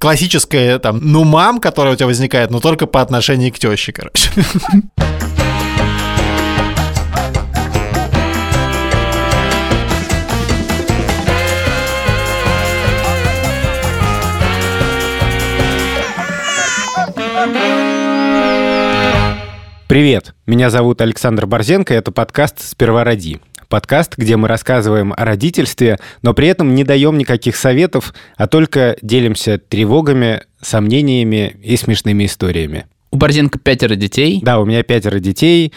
классическая там, ну, мам, которая у тебя возникает, но только по отношению к теще, короче. Привет, меня зовут Александр Борзенко, это подкаст «Сперва роди». Подкаст, где мы рассказываем о родительстве, но при этом не даем никаких советов, а только делимся тревогами, сомнениями и смешными историями. У Борзенко пятеро детей. Да, у меня пятеро детей,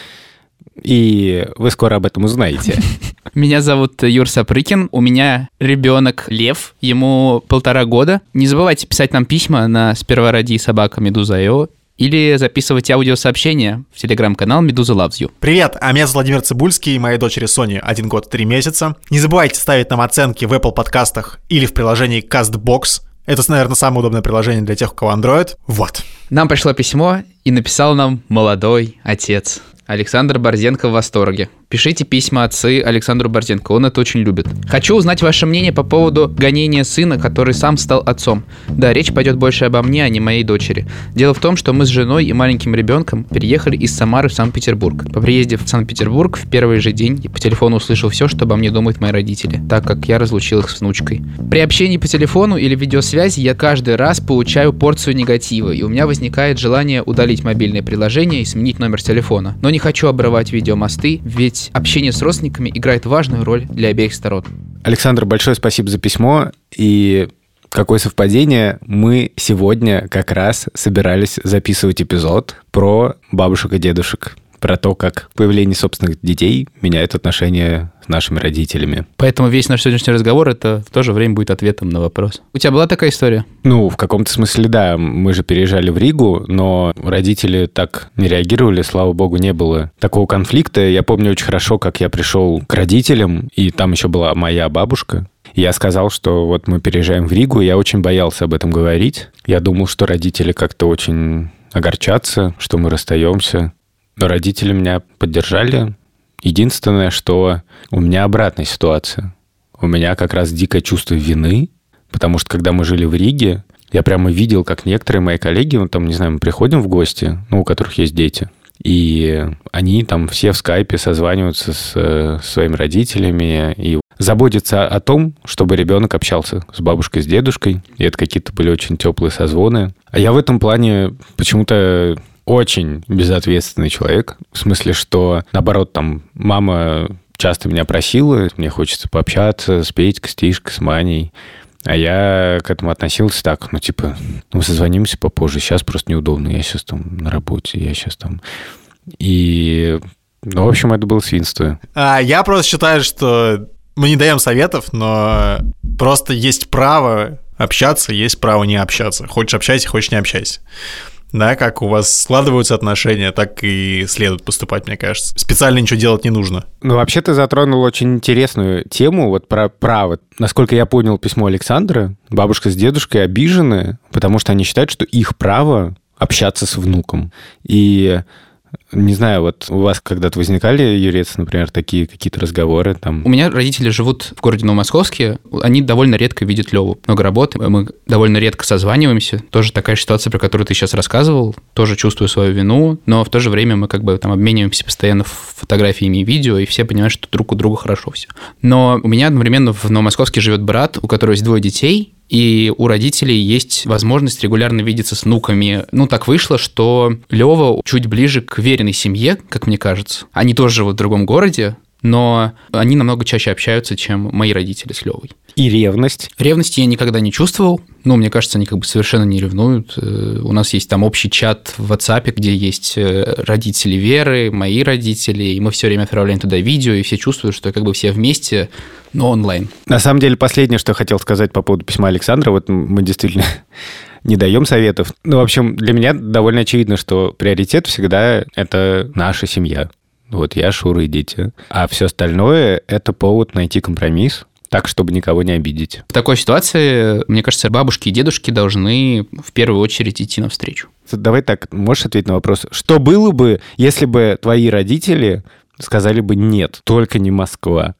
и вы скоро об этом узнаете. Меня зовут Юр Сапрыкин, у меня ребенок Лев, ему полтора года. Не забывайте писать нам письма на сперва роди собака Медуза.io или записывать аудиосообщения в телеграм-канал «Медуза Loves You». Привет, а меня зовут Владимир Цибульский и моей дочери Соне один год три месяца. Не забывайте ставить нам оценки в Apple подкастах или в приложении CastBox. Это, наверное, самое удобное приложение для тех, у кого Android. Вот. Нам пришло письмо, и написал нам молодой отец. Александр Борзенко в восторге. Пишите письма отцы Александру Борзенко, он это очень любит. Хочу узнать ваше мнение по поводу гонения сына, который сам стал отцом. Да, речь пойдет больше обо мне, а не моей дочери. Дело в том, что мы с женой и маленьким ребенком переехали из Самары в Санкт-Петербург. По приезде в Санкт-Петербург в первый же день по телефону услышал все, что обо мне думают мои родители, так как я разлучил их с внучкой. При общении по телефону или видеосвязи я каждый раз получаю порцию негатива, и у меня возникает желание удалить мобильное приложение и сменить номер телефона. Но не хочу обрывать видеомосты, ведь общение с родственниками играет важную роль для обеих сторон. Александр, большое спасибо за письмо. И какое совпадение, мы сегодня как раз собирались записывать эпизод про бабушек и дедушек про то, как появление собственных детей меняет отношения с нашими родителями. Поэтому весь наш сегодняшний разговор это в то же время будет ответом на вопрос. У тебя была такая история? Ну, в каком-то смысле, да. Мы же переезжали в Ригу, но родители так не реагировали, слава богу, не было такого конфликта. Я помню очень хорошо, как я пришел к родителям, и там еще была моя бабушка, я сказал, что вот мы переезжаем в Ригу, я очень боялся об этом говорить. Я думал, что родители как-то очень огорчатся, что мы расстаемся. Но родители меня поддержали. Единственное, что у меня обратная ситуация. У меня как раз дикое чувство вины, потому что когда мы жили в Риге, я прямо видел, как некоторые мои коллеги, ну, там, не знаю, мы приходим в гости, ну, у которых есть дети, и они там все в скайпе созваниваются с, с своими родителями и заботятся о том, чтобы ребенок общался с бабушкой, с дедушкой. И это какие-то были очень теплые созвоны. А я в этом плане почему-то очень безответственный человек. В смысле, что, наоборот, там, мама часто меня просила, мне хочется пообщаться с Петькой, с с Маней. А я к этому относился так, ну, типа, ну, созвонимся попозже, сейчас просто неудобно, я сейчас там на работе, я сейчас там... И, ну, в общем, это было свинство. А, я просто считаю, что мы не даем советов, но просто есть право общаться, есть право не общаться. Хочешь общайся, хочешь не общайся да, как у вас складываются отношения, так и следует поступать, мне кажется. Специально ничего делать не нужно. Ну, вообще ты затронул очень интересную тему, вот про право. Насколько я понял письмо Александра, бабушка с дедушкой обижены, потому что они считают, что их право общаться с внуком. И не знаю, вот у вас когда-то возникали, Юрец, например, такие какие-то разговоры там? У меня родители живут в городе Новомосковске, они довольно редко видят Леву. Много работы, мы довольно редко созваниваемся. Тоже такая ситуация, про которую ты сейчас рассказывал. Тоже чувствую свою вину, но в то же время мы как бы там обмениваемся постоянно фотографиями и видео, и все понимают, что друг у друга хорошо все. Но у меня одновременно в Новомосковске живет брат, у которого есть двое детей, и у родителей есть возможность регулярно видеться с внуками. Ну, так вышло, что Лева чуть ближе к веренной семье, как мне кажется. Они тоже живут в другом городе, но они намного чаще общаются, чем мои родители с Левой. И ревность? Ревности я никогда не чувствовал. Ну, мне кажется, они как бы совершенно не ревнуют. Э, у нас есть там общий чат в WhatsApp, где есть э, родители Веры, мои родители, и мы все время отправляем туда видео, и все чувствуют, что как бы все вместе, но онлайн. На самом деле, последнее, что я хотел сказать по поводу письма Александра, вот мы действительно не даем советов. Ну, в общем, для меня довольно очевидно, что приоритет всегда это наша семья. Вот я, Шура и дети. А все остальное – это повод найти компромисс, так, чтобы никого не обидеть. В такой ситуации, мне кажется, бабушки и дедушки должны в первую очередь идти навстречу. Давай так, можешь ответить на вопрос, что было бы, если бы твои родители сказали бы «нет, только не Москва»?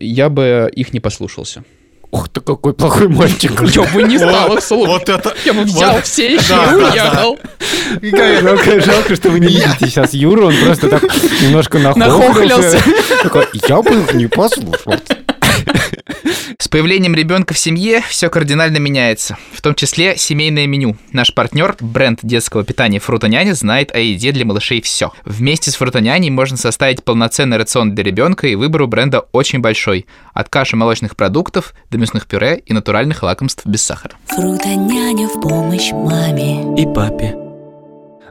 Я бы их не послушался. Ух ты, какой плохой мальчик. Я бы не стал их слушать. Вот это... Я бы взял вот- все еще Да, и да, уехал. Жалко, жалко, что вы не видите сейчас Юру, он просто так немножко нахохлился. Такой, я бы их не послушал. С появлением ребенка в семье все кардинально меняется, в том числе семейное меню. Наш партнер, бренд детского питания Фрутоняня, знает о еде для малышей все. Вместе с Фрутоняней можно составить полноценный рацион для ребенка, и выбор у бренда очень большой. От каши молочных продуктов до мясных пюре и натуральных лакомств без сахара. Фрутоняня в помощь маме. И папе.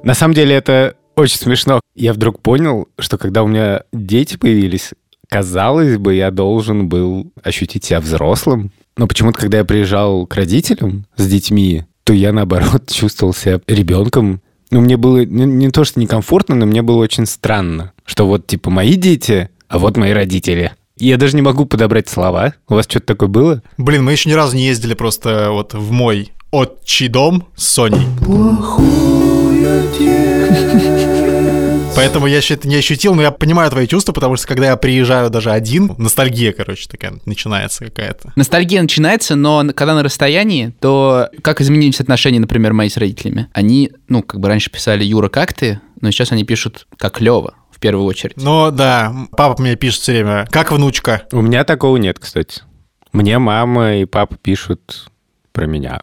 На самом деле это очень смешно. Я вдруг понял, что когда у меня дети появились, казалось бы, я должен был ощутить себя взрослым. Но почему-то, когда я приезжал к родителям с детьми, то я, наоборот, чувствовал себя ребенком. Ну, мне было не, не то, что некомфортно, но мне было очень странно, что вот, типа, мои дети, а вот мои родители. И Я даже не могу подобрать слова. У вас что-то такое было? Блин, мы еще ни разу не ездили просто вот в мой отчий дом с Соней. Поэтому я еще это не ощутил, но я понимаю твои чувства, потому что когда я приезжаю даже один, ностальгия, короче, такая начинается какая-то. Ностальгия начинается, но когда на расстоянии, то как изменились отношения, например, мои с родителями? Они, ну, как бы раньше писали «Юра, как ты?», но сейчас они пишут «как Лева» в первую очередь. Но да, папа мне пишет все время, как внучка? У меня такого нет, кстати. Мне мама и папа пишут про меня.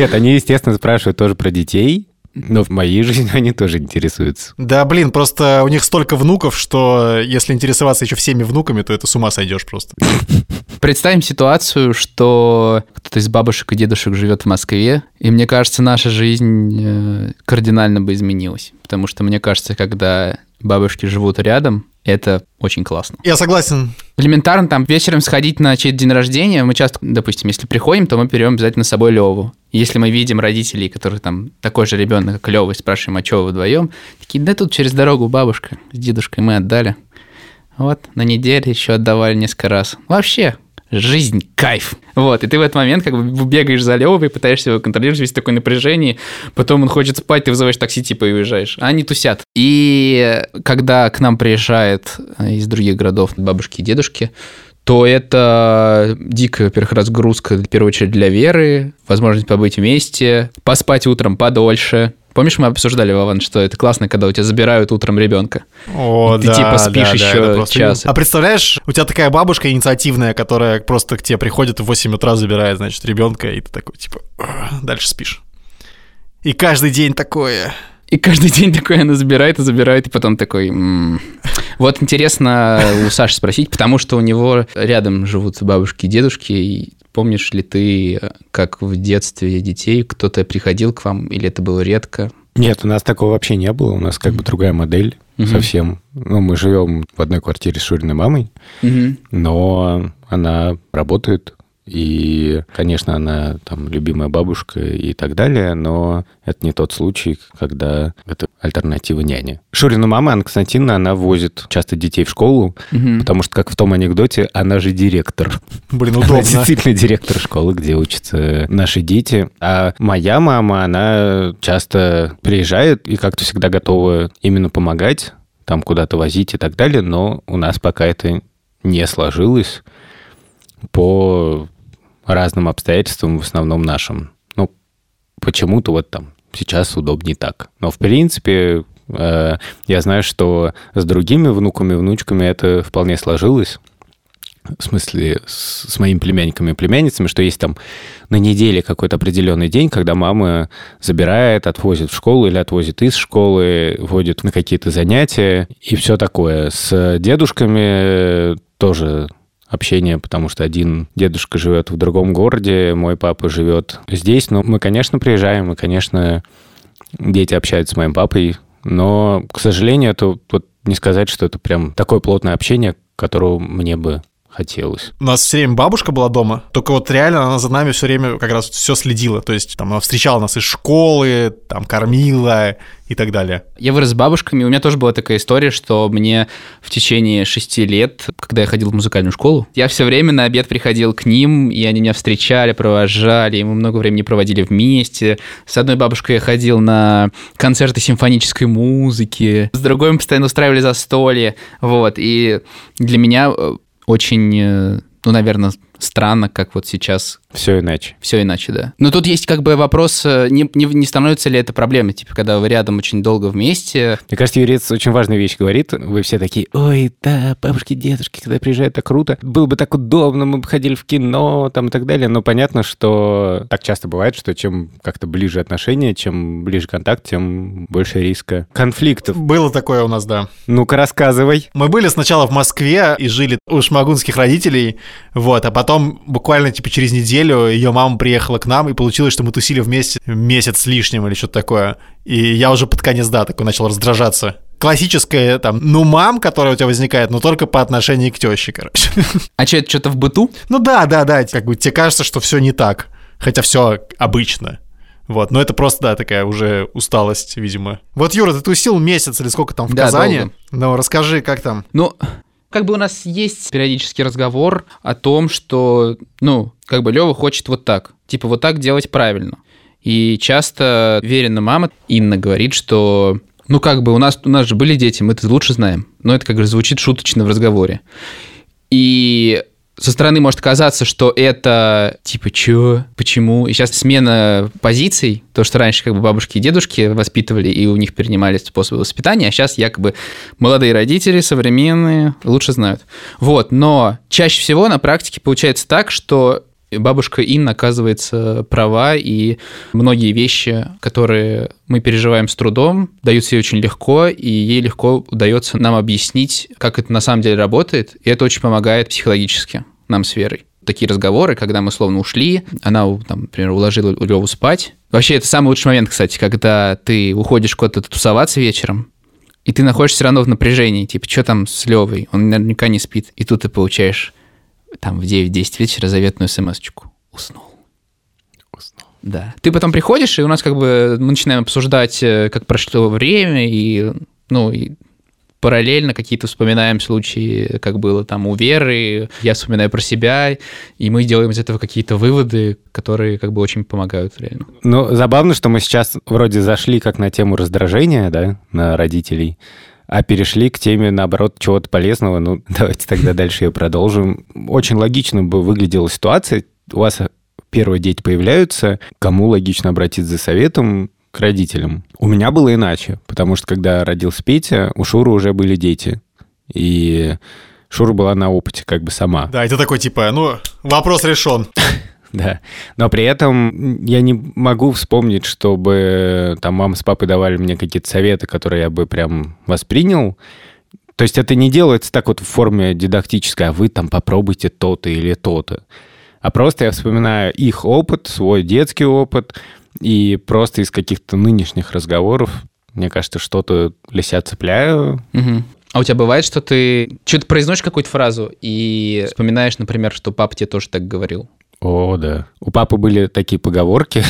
Нет, они, естественно, спрашивают тоже про детей, но в моей жизни они тоже интересуются. Да, блин, просто у них столько внуков, что если интересоваться еще всеми внуками, то это с ума сойдешь просто. Представим ситуацию, что кто-то из бабушек и дедушек живет в Москве, и мне кажется, наша жизнь э, кардинально бы изменилась. Потому что мне кажется, когда бабушки живут рядом, это очень классно. Я согласен. Элементарно там вечером сходить на чей-то день рождения, мы часто, допустим, если приходим, то мы берем обязательно с собой Леву. Если мы видим родителей, которые там такой же ребенок, как Лева, и спрашиваем, а что вы вдвоем, такие, да тут через дорогу бабушка с дедушкой мы отдали. Вот, на неделе еще отдавали несколько раз. Вообще, жизнь, кайф. Вот, и ты в этот момент как бы бегаешь за Левой, пытаешься его контролировать, весь такое напряжение, потом он хочет спать, ты вызываешь такси, типа, и уезжаешь. А они тусят. И когда к нам приезжает э, из других городов бабушки и дедушки, то это дикая, во-первых, разгрузка, в первую очередь, для Веры, возможность побыть вместе, поспать утром подольше. Помнишь, мы обсуждали, Вован, что это классно, когда у тебя забирают утром ребенка? О, Ты да, типа спишь да, да, еще просто- час. А представляешь, у тебя такая бабушка инициативная, которая просто к тебе приходит в 8 утра, забирает, значит, ребенка, и ты такой, типа, дальше спишь. И каждый день такое. И каждый день такой она забирает и забирает, и потом такой... «М». Вот интересно у Саши спросить, потому что у него рядом живут бабушки и дедушки, и помнишь ли ты, как в детстве детей кто-то приходил к вам, или это было редко? Нет, у нас такого вообще не было. У нас как бы другая модель Мгм. совсем. Ну, мы живем в одной квартире с Шуриной мамой, но она работает. И, конечно, она там любимая бабушка и так далее, но это не тот случай, когда это альтернатива няне. Шурина мама, Анна Константиновна, она возит часто детей в школу, Мгм. потому что, как в том анекдоте, она же директор. Блин, Она удобно. действительно директор школы, где учатся наши дети. А моя мама, она часто приезжает и как-то всегда готова именно помогать, там куда-то возить и так далее, но у нас пока это не сложилось по разным обстоятельствам, в основном нашим. Ну, почему-то вот там сейчас удобнее так. Но, в принципе, э, я знаю, что с другими внуками, внучками это вполне сложилось. В смысле, с, с моими племянниками и племянницами, что есть там на неделе какой-то определенный день, когда мама забирает, отвозит в школу или отвозит из школы, водит на какие-то занятия и все такое. С дедушками тоже общение, потому что один дедушка живет в другом городе, мой папа живет здесь. Но мы, конечно, приезжаем, и, конечно, дети общаются с моим папой, но, к сожалению, это вот не сказать, что это прям такое плотное общение, которого мне бы хотелось. У нас все время бабушка была дома, только вот реально она за нами все время как раз все следила. То есть там она встречала нас из школы, там кормила и так далее. Я вырос с бабушками, у меня тоже была такая история, что мне в течение шести лет, когда я ходил в музыкальную школу, я все время на обед приходил к ним, и они меня встречали, провожали, и мы много времени проводили вместе. С одной бабушкой я ходил на концерты симфонической музыки, с другой мы постоянно устраивали застолье, вот, и для меня э, очень, э, ну, наверное, странно, как вот сейчас Все иначе. все иначе, да. Но тут есть как бы вопрос, э, не, не, не становится ли это проблемой, типа, когда вы рядом очень долго вместе, Мне кажется, Юрец очень важную вещь говорит. Вы все такие, ой, да, бабушки, дедушки, когда приезжают, так круто. Было бы так удобно, мы бы ходили в кино, там и так далее. Но понятно, что так часто бывает, что чем как-то ближе отношения, чем ближе контакт, тем больше риска конфликтов. Было такое у нас, да. Ну-ка, рассказывай. Мы были сначала в Москве и жили у шмагунских родителей, вот, а потом буквально типа через неделю ее мама приехала к нам, и получилось, что мы тусили вместе месяц с лишним или что-то такое. И я уже под конец, да, такой начал раздражаться. Классическая там, ну, мам, которая у тебя возникает, но только по отношению к теще, короче. а что, это что-то в быту? Ну да, да, да, как бы тебе кажется, что все не так, хотя все обычно. Вот, но это просто, да, такая уже усталость, видимо. Вот, Юра, ты тусил месяц или сколько там в Да, Казани? долго. Ну, расскажи, как там? Ну, как бы у нас есть периодический разговор о том, что, ну, как бы Лева хочет вот так. Типа вот так делать правильно. И часто Верина мама Инна говорит, что ну как бы у нас, у нас же были дети, мы это лучше знаем. Но это как бы звучит шуточно в разговоре. И со стороны может казаться, что это типа чё, почему. И сейчас смена позиций, то, что раньше как бы бабушки и дедушки воспитывали, и у них перенимали способы воспитания, а сейчас якобы молодые родители, современные, лучше знают. Вот, но чаще всего на практике получается так, что бабушка Инна оказывается права, и многие вещи, которые мы переживаем с трудом, даются ей очень легко, и ей легко удается нам объяснить, как это на самом деле работает, и это очень помогает психологически нам с Верой. Такие разговоры, когда мы словно ушли, она, там, например, уложила Леву спать. Вообще, это самый лучший момент, кстати, когда ты уходишь куда-то тусоваться вечером, и ты находишься все равно в напряжении, типа, что там с Левой? Он наверняка не спит. И тут ты получаешь там в 9-10 вечера заветную смс-очку. Уснул. Уснул. Да. Ты потом приходишь, и у нас как бы мы начинаем обсуждать, э, как прошло время, и, ну, и параллельно какие-то вспоминаем случаи, как было там у Веры, я вспоминаю про себя, и мы делаем из этого какие-то выводы, которые как бы очень помогают реально. Ну, забавно, что мы сейчас вроде зашли как на тему раздражения, да, на родителей, а перешли к теме, наоборот, чего-то полезного. Ну, давайте тогда дальше ее продолжим. Очень логично бы выглядела ситуация. У вас первые дети появляются, кому логично обратиться за советом? К родителям. У меня было иначе, потому что когда родился Петя, у Шуры уже были дети. И Шура была на опыте как бы сама. Да, это такой типа, ну, вопрос решен. Да. Но при этом я не могу вспомнить, чтобы там мама с папой давали мне какие-то советы, которые я бы прям воспринял. То есть это не делается так вот в форме дидактической, а вы там попробуйте то-то или то-то. А просто я вспоминаю их опыт, свой детский опыт, и просто из каких-то нынешних разговоров, мне кажется, что-то для себя цепляю. Мгм. А у тебя бывает, что ты что-то произносишь какую-то фразу и вспоминаешь, например, что папа тебе тоже так говорил? О, да. У папы были такие поговорки,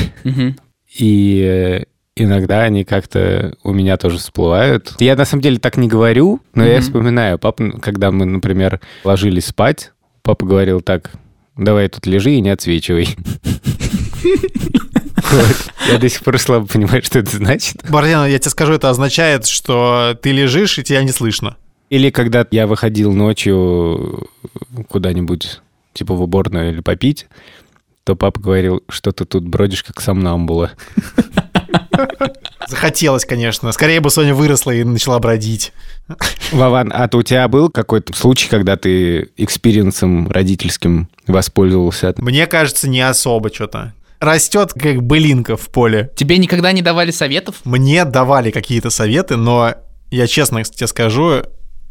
и э, иногда они как-то у меня тоже всплывают. Я на самом деле так не говорю, но я вспоминаю. Папа, когда мы, например, ложились спать, папа говорил так, давай тут лежи и не отсвечивай. Вот. Я до сих пор слабо понимаю, что это значит. Бардяна, я тебе скажу, это означает, что ты лежишь, и тебя не слышно. Или когда я выходил ночью куда-нибудь, типа в уборную или попить, то папа говорил, что ты тут бродишь как сомнамбула. Захотелось, конечно. Скорее бы Соня выросла и начала бродить. Вован, а то у тебя был какой-то случай, когда ты experience ом родительским воспользовался? Мне кажется, не особо что-то. Растет как былинка в поле. Тебе никогда не давали советов? Мне давали какие-то советы, но я честно тебе скажу,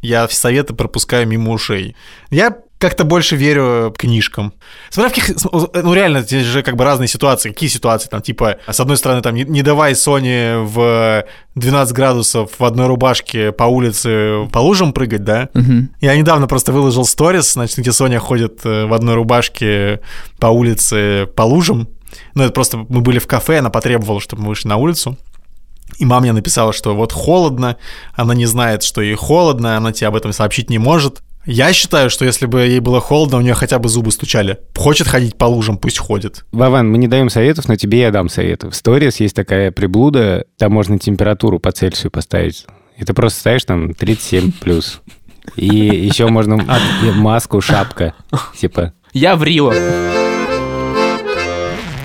я все советы пропускаю мимо ушей. Я как-то больше верю книжкам. Смотря в каких... Ну, реально, здесь же как бы разные ситуации. Какие ситуации? Там, типа, с одной стороны, там, не, не давай Соне в 12 градусов в одной рубашке по улице по лужам прыгать, да? Мгм. Я недавно просто выложил сторис, значит, где Соня ходит э, в одной рубашке по улице по лужам. Ну, это просто мы были в кафе, она потребовала, чтобы мы вышли на улицу. И мама мне написала, что вот холодно, она не знает, что ей холодно, она тебе об этом сообщить не может. Я считаю, что если бы ей было холодно, у нее хотя бы зубы стучали. Хочет ходить по лужам, пусть ходит. Вован, мы не даем советов, но тебе я дам советов. В сторис есть такая приблуда, там можно температуру по Цельсию поставить. И ты просто ставишь там 37 плюс. И еще можно маску, шапка. Типа, Я в Рио.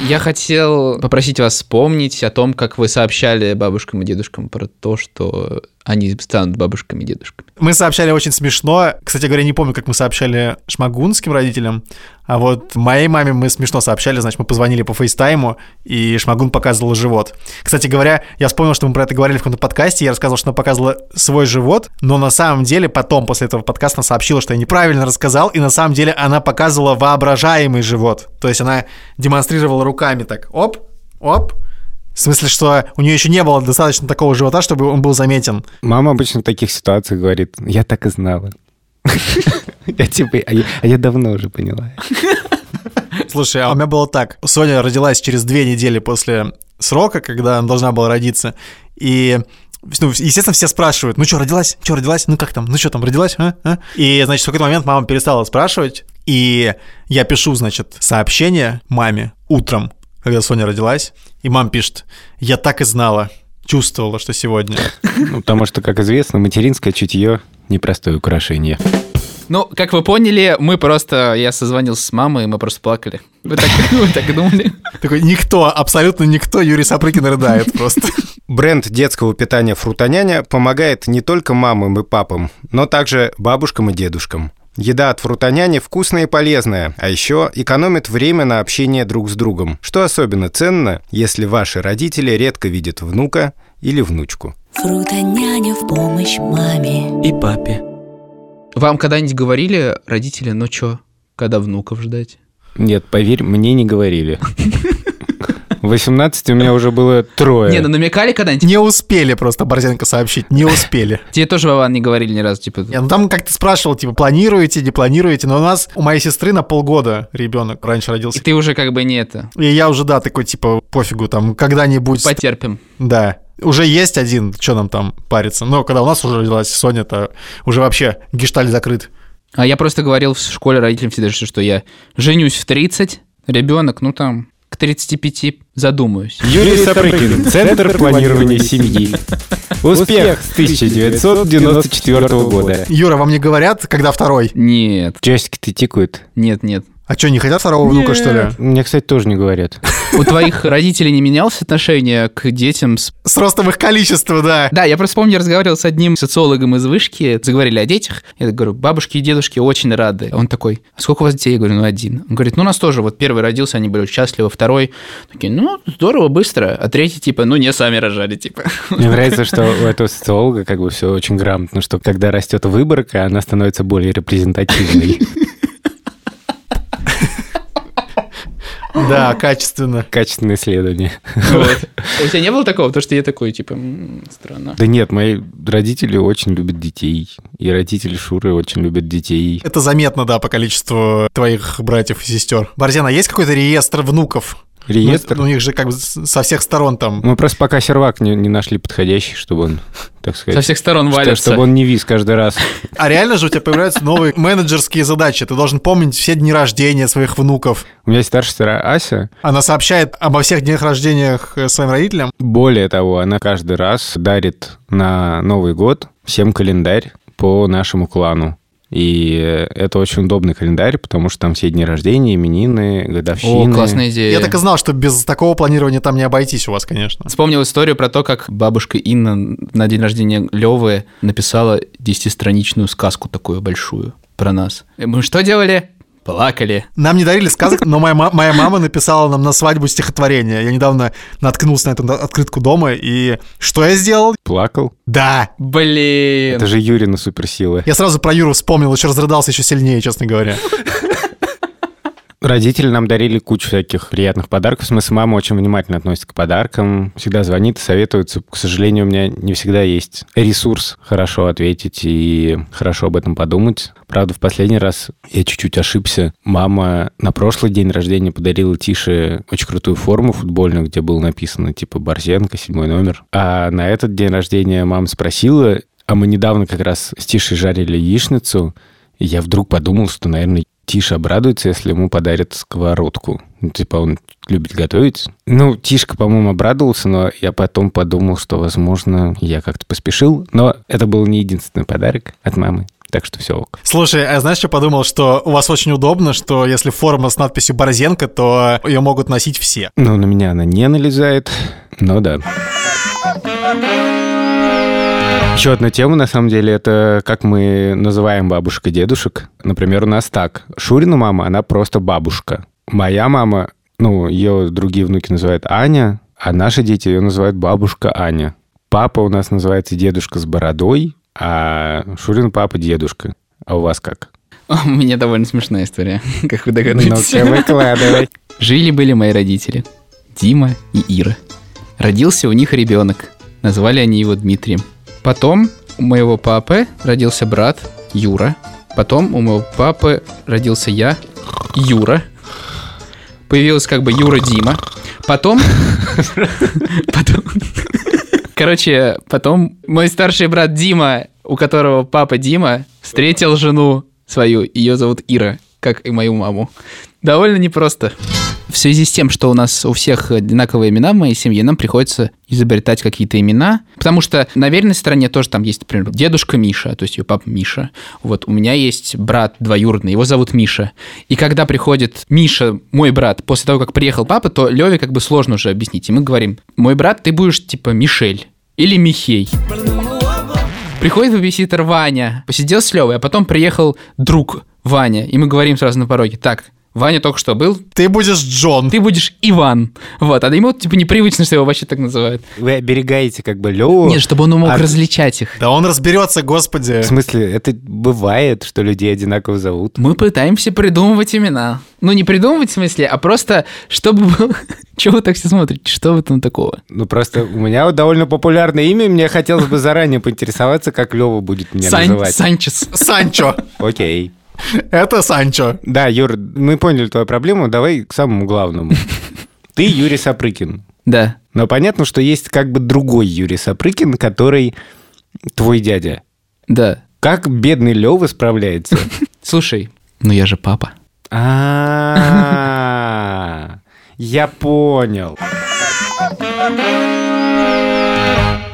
Я хотел попросить вас вспомнить о том, как вы сообщали бабушкам и дедушкам про то, что они станут бабушками и дедушками. Мы сообщали очень смешно. Кстати говоря, не помню, как мы сообщали шмагунским родителям, а вот моей маме мы смешно сообщали, значит, мы позвонили по фейстайму, и Шмагун показывала живот. Кстати говоря, я вспомнил, что мы про это говорили в каком-то подкасте, я рассказывал, что она показывала свой живот, но на самом деле потом, после этого подкаста, она сообщила, что я неправильно рассказал, и на самом деле она показывала воображаемый живот. То есть она демонстрировала руками так, оп, оп, в смысле, что у нее еще не было достаточно такого живота, чтобы он был заметен. мама обычно в таких ситуациях говорит, я так и знала. Я типа, а я- а я давно уже поняла. Слушай, а у меня было так. Соня родилась через две недели после срока, когда она должна была родиться. И ну, естественно, все спрашивают, ну что, родилась? Что, родилась? Ну как там? Ну что там, родилась? А? А?» И, значит, в какой-то момент мама перестала спрашивать, и я пишу, значит, сообщение маме утром, когда Соня родилась, и мама пишет, я так и знала, чувствовала, что сегодня. Ну, потому что, как известно, материнское чутье – непростое украшение. Ну, как вы поняли, мы просто... Я созвонился с мамой, и мы просто плакали. Вы так, вы так думали? Такой, никто, абсолютно никто, Юрий Сапрыкин рыдает просто. Бренд детского питания «Фрутоняня» помогает не только мамам и папам, но также бабушкам и дедушкам. Еда от «Фрутоняни» вкусная и полезная, а еще экономит время на общение друг с другом, что особенно ценно, если ваши родители редко видят внука или внучку. Фрутоняня в помощь маме. И папе. Вам когда-нибудь говорили родители, ну чё, когда внуков ждать? Нет, поверь, мне не говорили. В 18 у меня уже было трое. Не, ну намекали когда-нибудь? Не успели просто Борзенко сообщить, не успели. Тебе тоже, Вован, не говорили ни разу, типа... Не, ну там как-то спрашивал, типа, планируете, не планируете, но у нас, у моей сестры на полгода ребенок раньше И родился. ты уже как бы не это, И я уже, да, такой, типа, пофигу, там, когда-нибудь... потерпим. Да. Уже есть один, что нам там париться. Но когда у нас уже родилась Соня, то уже вообще гешталь закрыт. А я просто говорил в школе родителям всегда, что что я женюсь в 30, ребенок, ну там, к 35 задумаюсь. Юрий Сапрыкин, Центр планирования семьи. Успех с 1994 года. Юра, вам не говорят, когда второй? Нет, Часики-то тикают. нет, нет. А что, не хотят второго внука, что ли? Мне, кстати, тоже не говорят. У твоих родителей не менялось отношение к детям с С ростом их количества, да. Да, я просто помню, разговаривал с одним социологом из вышки, заговорили о детях. Я говорю, бабушки и дедушки очень рады. Он такой, а сколько у вас детей? Я говорю, ну один. Он говорит, ну у нас тоже, вот первый родился, они были счастливы, второй. Такие, ну здорово, быстро. А третий, типа, ну не сами рожали, типа. Мне нравится, что у этого социолога как бы все очень грамотно, что когда растет выборка, она становится более репрезентативной. Да, качественно. Качественное исследование. Вот. У тебя не было такого? Потому что я такой, типа, «М, странно. Да нет, мои родители очень любят детей. И родители Шуры очень любят детей. Это заметно, да, по количеству твоих братьев и сестер. Борзена, есть какой-то реестр внуков? Реестр? Ну, у них же как бы со всех сторон там. Мы просто пока сервак не, не нашли подходящий, чтобы он, так сказать... Со всех сторон валятся. чтобы он не вис каждый раз. А реально же у тебя появляются новые менеджерские задачи. Ты должен помнить все дни рождения своих внуков. У меня есть старшая сестра Ася. Она сообщает обо всех днях рождениях э, своим родителям. Более того, она каждый раз дарит на Новый год всем календарь по нашему клану. И это очень удобный календарь, потому что там все дни рождения, именины, О, годовщины. классная идея. Я так и знал, что без такого планирования там не обойтись у вас, конечно. Вспомнил историю про то, как бабушка Инна на день рождения Левы написала десятистраничную сказку такую большую про нас. И мы что делали? Плакали. Нам не дарили сказок, но моя, ма- моя мама написала нам на свадьбу стихотворение. Я недавно наткнулся на эту открытку дома, и что я сделал? Плакал? Да. Блин. Это же Юрина суперсила. Я сразу про Юру вспомнил, еще разрыдался еще сильнее, честно говоря. Родители нам дарили кучу всяких приятных подарков. В смысле, мама очень внимательно относится к подаркам, всегда звонит, советуется. К сожалению, у меня не всегда есть ресурс хорошо ответить и хорошо об этом подумать. Правда, в последний раз я чуть-чуть ошибся. Мама на прошлый день рождения подарила Тише очень крутую форму футбольную, где было написано типа Борзенко, седьмой номер. А на этот день рождения мама спросила, а мы недавно как раз с Тишей жарили яичницу, и я вдруг подумал, что, наверное, Тиша обрадуется, если ему подарят сковородку. Ну, типа он любит готовить. Ну, Тишка, по-моему, обрадовался, но я потом подумал, что, возможно, я как-то поспешил. Но это был не единственный подарок от мамы. Так что все ок. Слушай, а знаешь, что подумал, что у вас очень удобно, что если форма с надписью Борзенко, то ее могут носить все. Ну, на меня она не налезает, но да. Еще одна тема, на самом деле, это как мы называем бабушек и дедушек. Например, у нас так. Шурина мама, она просто бабушка. Моя мама, ну, ее другие внуки называют Аня, а наши дети ее называют бабушка Аня. Папа у нас называется дедушка с бородой, а Шурин папа дедушка. А у вас как? У меня довольно смешная история, как вы догадываетесь. Ну-ка, выкладывай. Жили-были мои родители, Дима и Ира. Родился у них ребенок. Назвали они его Дмитрием. Потом у моего папы родился брат Юра. Потом у моего папы родился я, Юра. Появилась как бы Юра Дима. Потом... Потом... Короче, потом мой старший брат Дима, у которого папа Дима, встретил жену свою. Ее зовут Ира, как и мою маму. Довольно непросто. В связи с тем, что у нас у всех одинаковые имена в моей семье, нам приходится изобретать какие-то имена, потому что на верной стороне тоже там есть, например, дедушка Миша, то есть ее папа Миша. Вот у меня есть брат двоюродный, его зовут Миша. И когда приходит Миша, мой брат, после того, как приехал папа, то Леве как бы сложно уже объяснить. И мы говорим, мой брат, ты будешь типа Мишель или Михей. Приходит бабиситер Ваня, посидел с Левой, а потом приехал друг Ваня, и мы говорим сразу на пороге, так, Ваня только что был, Ты будешь Джон. ты будешь Иван. Вот, а ему типа непривычно, что его вообще так называют. Вы оберегаете как бы Леву. Нет, чтобы он мог а- различать их. Да он разберется, господи. В смысле, это бывает, что людей одинаково зовут? Мы пытаемся придумывать имена. Ну, не придумывать в смысле, а просто, чтобы. Чего вы так все смотрите? Что в этом такого? Ну, просто у меня вот довольно популярное имя, и мне хотелось бы заранее поинтересоваться, как Лева будет меня Сань- называть. Санчес. Санчо. Окей. Это Санчо. Да, Юр, мы поняли твою проблему, давай к самому главному. Ты Юрий Сапрыкин. Да. Но понятно, что есть как бы другой Юрий Сапрыкин, который твой дядя. Да. Как бедный Лева справляется? Слушай, ну я же папа. А, я понял.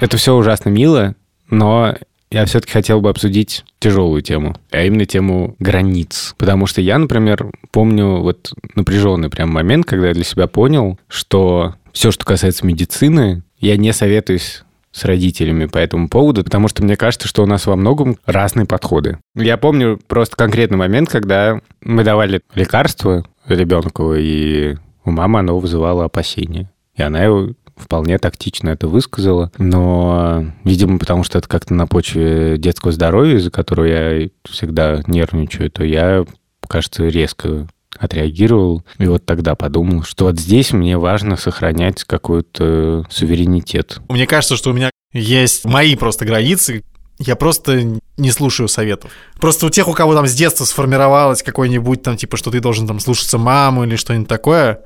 Это все ужасно мило, но я все-таки хотел бы обсудить тяжелую тему, а именно тему границ. Потому что я, например, помню вот напряженный прям момент, когда я для себя понял, что все, что касается медицины, я не советуюсь с родителями по этому поводу, потому что мне кажется, что у нас во многом разные подходы. Я помню просто конкретный момент, когда мы давали лекарство ребенку, и у мамы оно вызывало опасения. И она его вполне тактично это высказала, но, видимо, потому что это как-то на почве детского здоровья, из-за которого я всегда нервничаю, то я, кажется, резко отреагировал. И вот тогда подумал, что вот здесь мне важно сохранять какой-то суверенитет. Мне кажется, что у меня есть мои просто границы, я просто не слушаю советов. Просто у тех, у кого там с детства сформировалось какой-нибудь там, типа, что ты должен там слушаться маму или что-нибудь такое,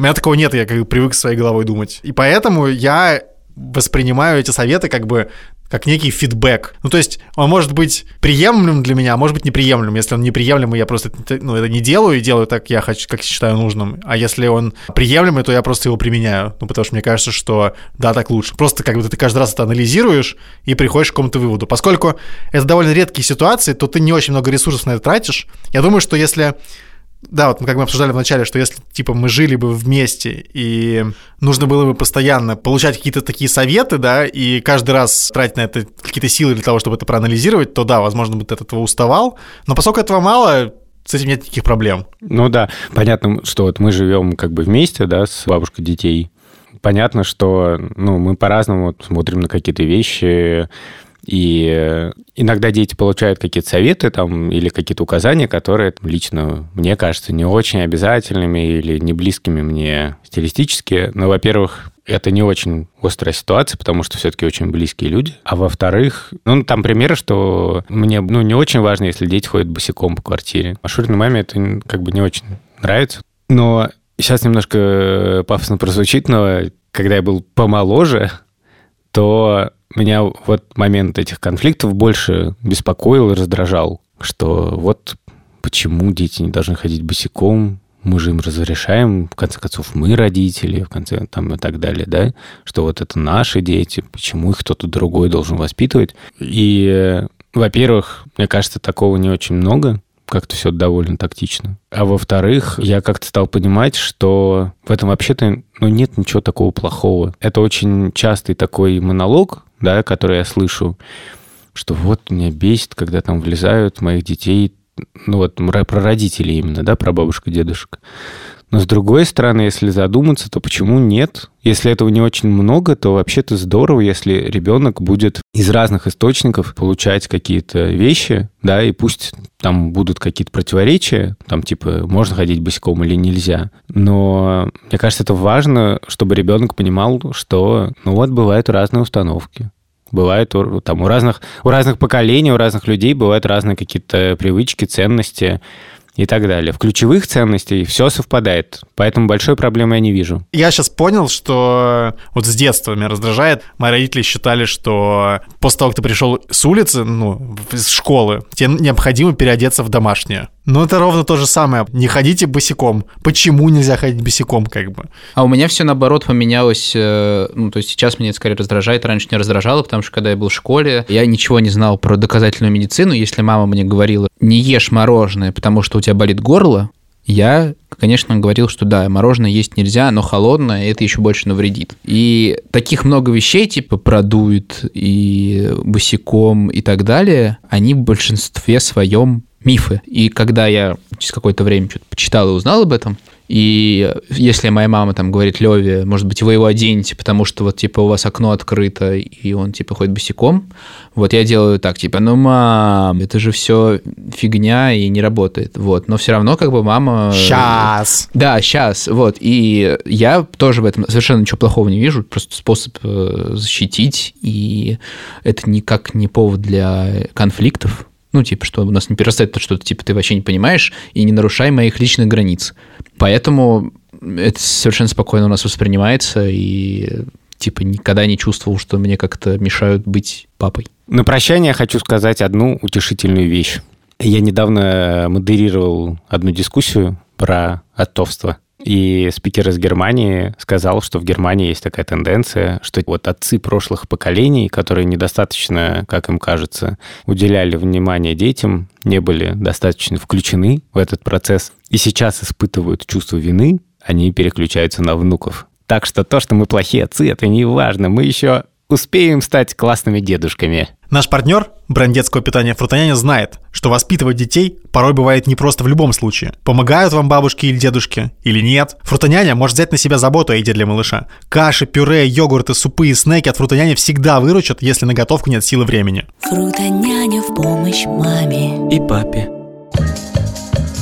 у меня такого нет, я как бы привык своей головой думать. И поэтому я воспринимаю эти советы как бы как некий фидбэк. Ну, то есть он может быть приемлем для меня, а может быть неприемлем. Если он неприемлемый, я просто ну, это не делаю и делаю так, я хочу, как считаю нужным. А если он приемлемый, то я просто его применяю. Ну, потому что мне кажется, что да, так лучше. Просто как бы ты каждый раз это анализируешь и приходишь к какому-то выводу. Поскольку это довольно редкие ситуации, то ты не очень много ресурсов на это тратишь. Я думаю, что если да, вот мы как мы обсуждали вначале, что если, типа, мы жили бы вместе, и нужно было бы постоянно получать какие-то такие советы, да, и каждый раз тратить на это какие-то силы для того, чтобы это проанализировать, то да, возможно, бы ты от этого уставал. Но поскольку этого мало, с этим нет никаких проблем. Ну да, понятно, что вот мы живем как бы вместе, да, с бабушкой детей. Понятно, что ну, мы по-разному смотрим на какие-то вещи, и иногда дети получают какие-то советы там или какие-то указания, которые лично мне кажется не очень обязательными или не близкими мне стилистически. Но, во-первых, это не очень острая ситуация, потому что все-таки очень близкие люди. А во-вторых, ну, там примеры, что мне ну, не очень важно, если дети ходят босиком по квартире. А Шуриной маме это как бы не очень нравится. Но сейчас немножко пафосно прозвучит, но когда я был помоложе, то меня вот момент этих конфликтов больше беспокоил и раздражал, что вот почему дети не должны ходить босиком, мы же им разрешаем, в конце концов, мы родители, в конце там и так далее, да, что вот это наши дети, почему их кто-то другой должен воспитывать. И, во-первых, мне кажется, такого не очень много, как-то все довольно тактично. А во-вторых, я как-то стал понимать, что в этом вообще-то ну, нет ничего такого плохого. Это очень частый такой монолог, да, который я слышу, что вот меня бесит, когда там влезают моих детей, ну вот про родителей именно, да, про бабушку, дедушек. Но с другой стороны, если задуматься, то почему нет? Если этого не очень много, то вообще-то здорово, если ребенок будет из разных источников получать какие-то вещи, да, и пусть там будут какие-то противоречия, там типа можно ходить босиком или нельзя. Но мне кажется, это важно, чтобы ребенок понимал, что, ну вот, бывают разные установки. Бывает там у разных, у разных поколений, у разных людей бывают разные какие-то привычки, ценности и так далее. В ключевых ценностей все совпадает, поэтому большой проблемы я не вижу. Я сейчас понял, что вот с детства меня раздражает. Мои родители считали, что после того, как ты пришел с улицы, ну, из школы, тебе необходимо переодеться в домашнее. Ну, это ровно то же самое. Не ходите босиком. Почему нельзя ходить босиком, как бы? А у меня все наоборот поменялось. Э, ну, то есть сейчас меня это скорее раздражает. Раньше не раздражало, потому что когда я был в школе, я ничего не знал про доказательную медицину. Если мама мне говорила, не ешь мороженое, потому что у тебя болит горло, я, конечно, говорил, что да, мороженое есть нельзя, но холодное это еще больше навредит. И таких много вещей, типа продует и босиком и так далее, они в большинстве своем мифы. И когда я через какое-то время что-то почитал и узнал об этом, и если моя мама там говорит Леве, может быть, вы его оденете, потому что вот типа у вас окно открыто, и он типа ходит босиком, вот я делаю так, типа, ну, мам, это же все фигня и не работает, вот. Но все равно как бы мама... Сейчас. Да, сейчас, вот. И я тоже в этом совершенно ничего плохого не вижу, просто способ э, защитить, и это никак не повод для конфликтов, ну, типа, что у нас не перерастает то, что типа ты вообще не понимаешь и не нарушай моих личных границ. Поэтому это совершенно спокойно у нас воспринимается, и типа никогда не чувствовал, что мне как-то мешают быть папой. На прощание хочу сказать одну утешительную вещь. Я недавно модерировал одну дискуссию про отцовство. И спикер из Германии сказал, что в Германии есть такая тенденция, что вот отцы прошлых поколений, которые недостаточно, как им кажется, уделяли внимание детям, не были достаточно включены в этот процесс, и сейчас испытывают чувство вины, они переключаются на внуков. Так что то, что мы плохие отцы, это не важно. Мы еще успеем стать классными дедушками. Наш партнер, бренд детского питания Фрутоняня, знает, что воспитывать детей порой бывает непросто в любом случае. Помогают вам бабушки или дедушки, или нет. Фрутоняня может взять на себя заботу о еде для малыша. Каши, пюре, йогурты, супы и снеки от Фрутоняня всегда выручат, если на готовку нет силы времени. Фрутоняня в помощь маме и папе.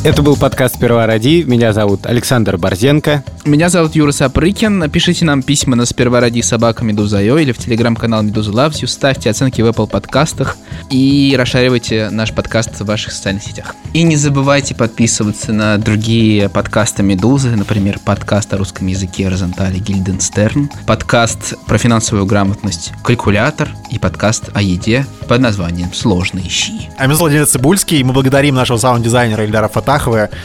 Это был подкаст «Сперва ради». Меня зовут Александр Борзенко. Меня зовут Юра Сапрыкин. Напишите нам письма на «Сперва ради» собака Медуза.io или в телеграм-канал Медуза Loves You. Ставьте оценки в Apple подкастах и расшаривайте наш подкаст в ваших социальных сетях. И не забывайте подписываться на другие подкасты Медузы, например, подкаст о русском языке Розентали Гильденстерн, подкаст про финансовую грамотность «Калькулятор» и подкаст о еде под названием «Сложные щи». А меня зовут Владимир Цибульский, и мы благодарим нашего саунд-дизайнера Ильдара Фатахова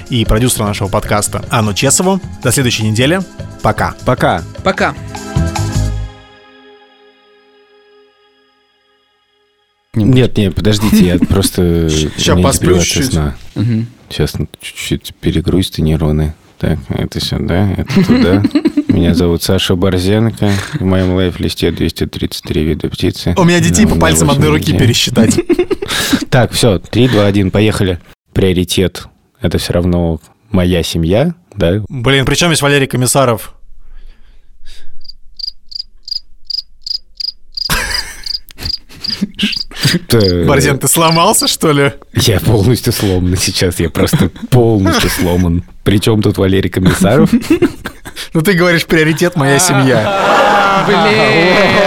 и продюсера нашего подкаста Анну Чесову. До следующей недели. Пока. Пока. Пока. Нет, нет, подождите, я просто... Сейчас посплю чуть-чуть. Сейчас чуть-чуть перегрузите нейроны. Так, это сюда, это туда. Меня зовут Саша Борзенко. В моем лайф-листе 233 вида птицы. У меня детей по пальцам одной руки пересчитать. Так, все, 3, 2, 1, поехали. Приоритет это все равно моя семья, да? Блин, причем есть Валерий Комиссаров? Это- Борзен, ты сломался, что ли? Я полностью сломан сейчас, я просто полностью сломан. Причем тут Валерий Комиссаров? Ну ты говоришь, приоритет моя семья. Блин!